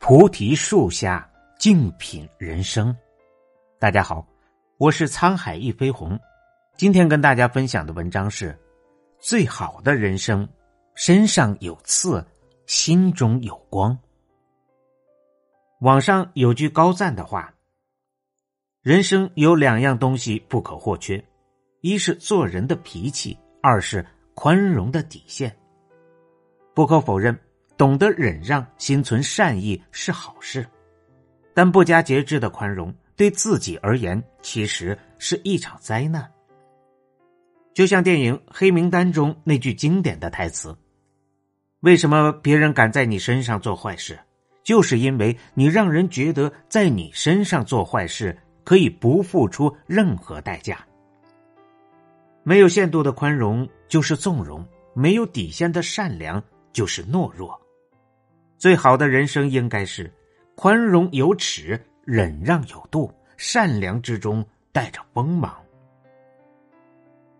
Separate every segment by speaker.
Speaker 1: 菩提树下静品人生。大家好，我是沧海一飞鸿。今天跟大家分享的文章是：最好的人生，身上有刺，心中有光。网上有句高赞的话：人生有两样东西不可或缺，一是做人的脾气，二是宽容的底线。不可否认。懂得忍让，心存善意是好事，但不加节制的宽容，对自己而言其实是一场灾难。就像电影《黑名单》中那句经典的台词：“为什么别人敢在你身上做坏事？就是因为你让人觉得在你身上做坏事可以不付出任何代价。”没有限度的宽容就是纵容，没有底线的善良就是懦弱。最好的人生应该是宽容有尺，忍让有度，善良之中带着锋芒。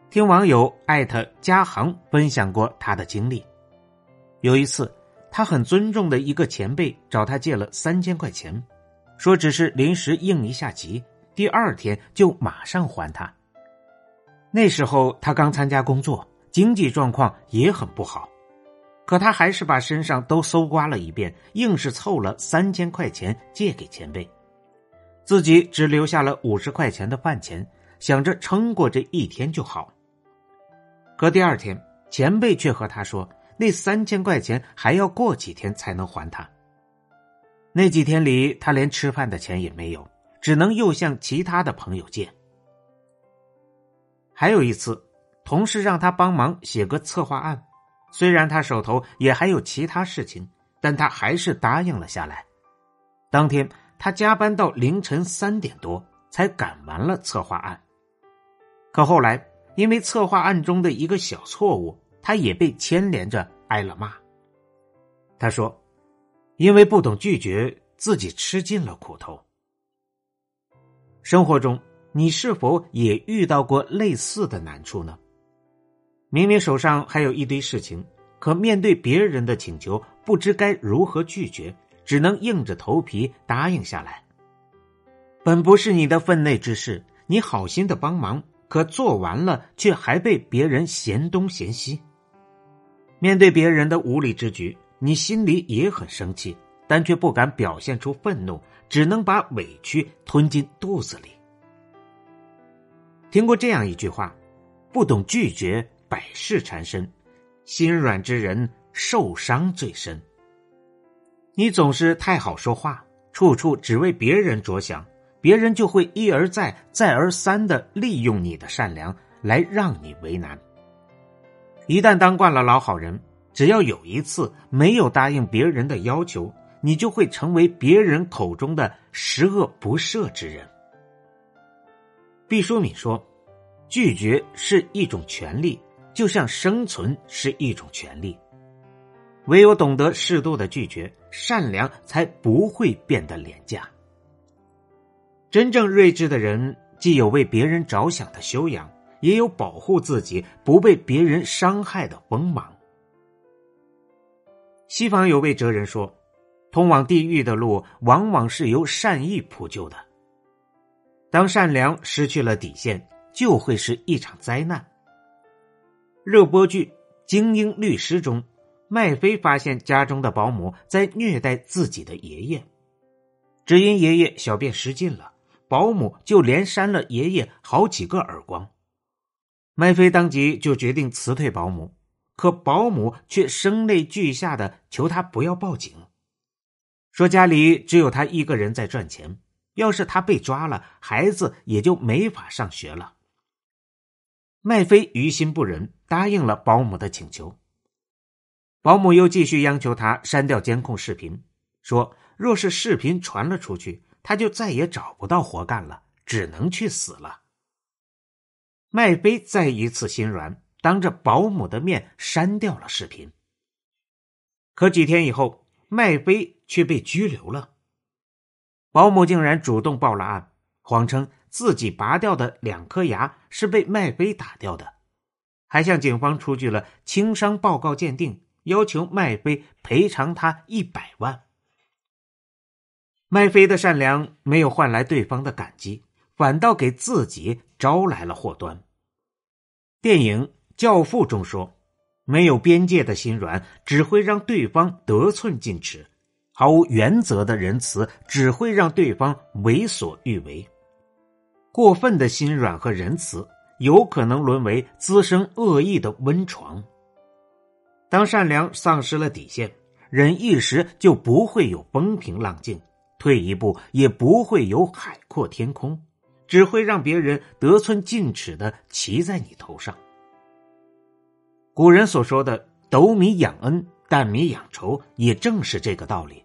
Speaker 1: 听网友艾特嘉航分享过他的经历，有一次，他很尊重的一个前辈找他借了三千块钱，说只是临时应一下急，第二天就马上还他。那时候他刚参加工作，经济状况也很不好。可他还是把身上都搜刮了一遍，硬是凑了三千块钱借给前辈，自己只留下了五十块钱的饭钱，想着撑过这一天就好。可第二天，前辈却和他说，那三千块钱还要过几天才能还他。那几天里，他连吃饭的钱也没有，只能又向其他的朋友借。还有一次，同事让他帮忙写个策划案。虽然他手头也还有其他事情，但他还是答应了下来。当天，他加班到凌晨三点多才赶完了策划案。可后来，因为策划案中的一个小错误，他也被牵连着挨了骂。他说：“因为不懂拒绝，自己吃尽了苦头。”生活中，你是否也遇到过类似的难处呢？明明手上还有一堆事情，可面对别人的请求，不知该如何拒绝，只能硬着头皮答应下来。本不是你的分内之事，你好心的帮忙，可做完了却还被别人嫌东嫌西。面对别人的无理之举，你心里也很生气，但却不敢表现出愤怒，只能把委屈吞进肚子里。听过这样一句话：不懂拒绝。百事缠身，心软之人受伤最深。你总是太好说话，处处只为别人着想，别人就会一而再、再而三的利用你的善良来让你为难。一旦当惯了老好人，只要有一次没有答应别人的要求，你就会成为别人口中的十恶不赦之人。毕淑敏说：“拒绝是一种权利。”就像生存是一种权利，唯有懂得适度的拒绝，善良才不会变得廉价。真正睿智的人，既有为别人着想的修养，也有保护自己不被别人伤害的锋芒。西方有位哲人说：“通往地狱的路，往往是由善意铺就的。当善良失去了底线，就会是一场灾难。”热播剧《精英律师》中，麦飞发现家中的保姆在虐待自己的爷爷，只因爷爷小便失禁了，保姆就连扇了爷爷好几个耳光。麦飞当即就决定辞退保姆，可保姆却声泪俱下的求他不要报警，说家里只有他一个人在赚钱，要是他被抓了，孩子也就没法上学了。麦飞于心不忍，答应了保姆的请求。保姆又继续央求他删掉监控视频，说若是视频传了出去，他就再也找不到活干了，只能去死了。麦飞再一次心软，当着保姆的面删掉了视频。可几天以后，麦飞却被拘留了。保姆竟然主动报了案，谎称。自己拔掉的两颗牙是被麦飞打掉的，还向警方出具了轻伤报告鉴定，要求麦飞赔偿他一百万。麦飞的善良没有换来对方的感激，反倒给自己招来了祸端。电影《教父》中说：“没有边界的心软只会让对方得寸进尺，毫无原则的仁慈只会让对方为所欲为。过分的心软和仁慈有可能沦为滋生恶意的温床。当善良丧失了底线，忍一时就不会有风平浪静。”退一步也不会有海阔天空，只会让别人得寸进尺的骑在你头上。古人所说的“斗米养恩，担米养仇”，也正是这个道理。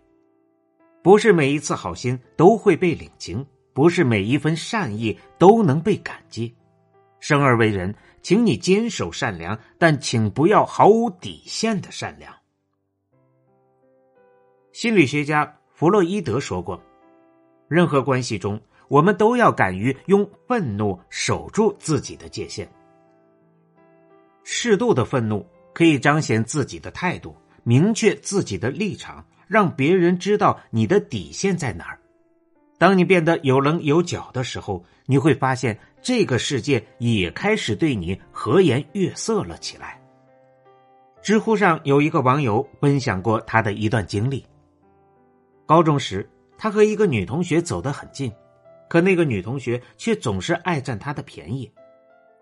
Speaker 1: 不是每一次好心都会被领情，不是每一份善意都能被感激。生而为人，请你坚守善良，但请不要毫无底线的善良。心理学家。弗洛伊德说过：“任何关系中，我们都要敢于用愤怒守住自己的界限。适度的愤怒可以彰显自己的态度，明确自己的立场，让别人知道你的底线在哪儿。当你变得有棱有角的时候，你会发现这个世界也开始对你和颜悦色了起来。”知乎上有一个网友分享过他的一段经历。高中时，他和一个女同学走得很近，可那个女同学却总是爱占他的便宜。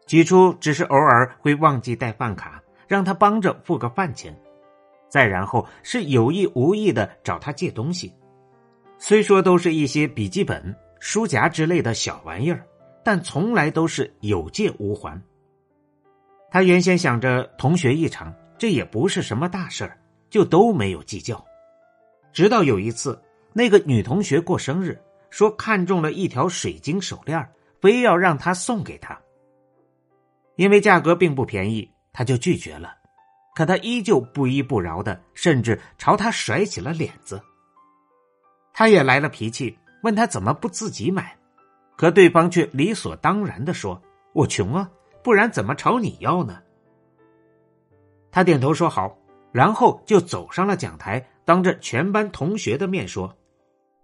Speaker 1: 起初只是偶尔会忘记带饭卡，让他帮着付个饭钱；再然后是有意无意的找他借东西。虽说都是一些笔记本、书夹之类的小玩意儿，但从来都是有借无还。他原先想着同学一场，这也不是什么大事儿，就都没有计较。直到有一次，那个女同学过生日，说看中了一条水晶手链，非要让他送给她。因为价格并不便宜，他就拒绝了。可他依旧不依不饶的，甚至朝他甩起了脸子。他也来了脾气，问他怎么不自己买，可对方却理所当然的说：“我穷啊，不然怎么朝你要呢？”他点头说好，然后就走上了讲台。当着全班同学的面说：“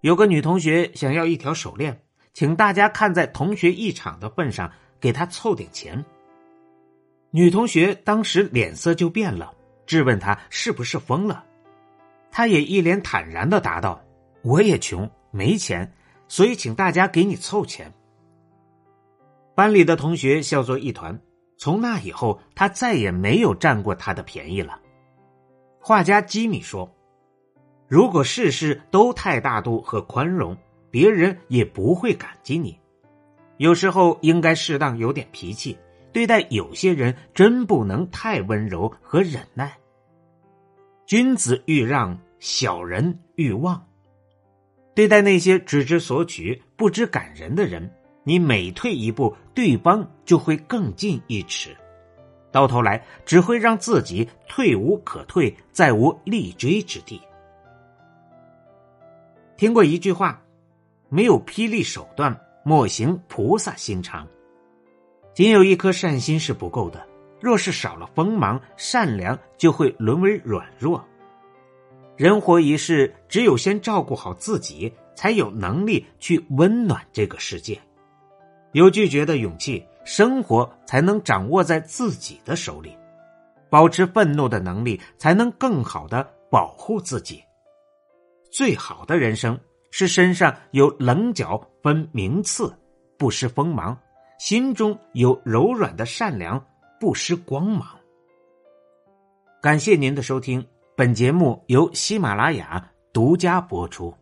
Speaker 1: 有个女同学想要一条手链，请大家看在同学一场的份上，给她凑点钱。”女同学当时脸色就变了，质问他是不是疯了。他也一脸坦然的答道：“我也穷，没钱，所以请大家给你凑钱。”班里的同学笑作一团。从那以后，他再也没有占过他的便宜了。画家吉米说。如果事事都太大度和宽容，别人也不会感激你。有时候应该适当有点脾气，对待有些人真不能太温柔和忍耐。君子欲让，小人欲忘。对待那些只知索取、不知感人的人，你每退一步，对方就会更进一尺，到头来只会让自己退无可退，再无立锥之地。听过一句话：“没有霹雳手段，莫行菩萨心肠。”仅有一颗善心是不够的，若是少了锋芒，善良就会沦为软弱。人活一世，只有先照顾好自己，才有能力去温暖这个世界。有拒绝的勇气，生活才能掌握在自己的手里；保持愤怒的能力，才能更好的保护自己。最好的人生是身上有棱角分明次，不失锋芒；心中有柔软的善良，不失光芒。感谢您的收听，本节目由喜马拉雅独家播出。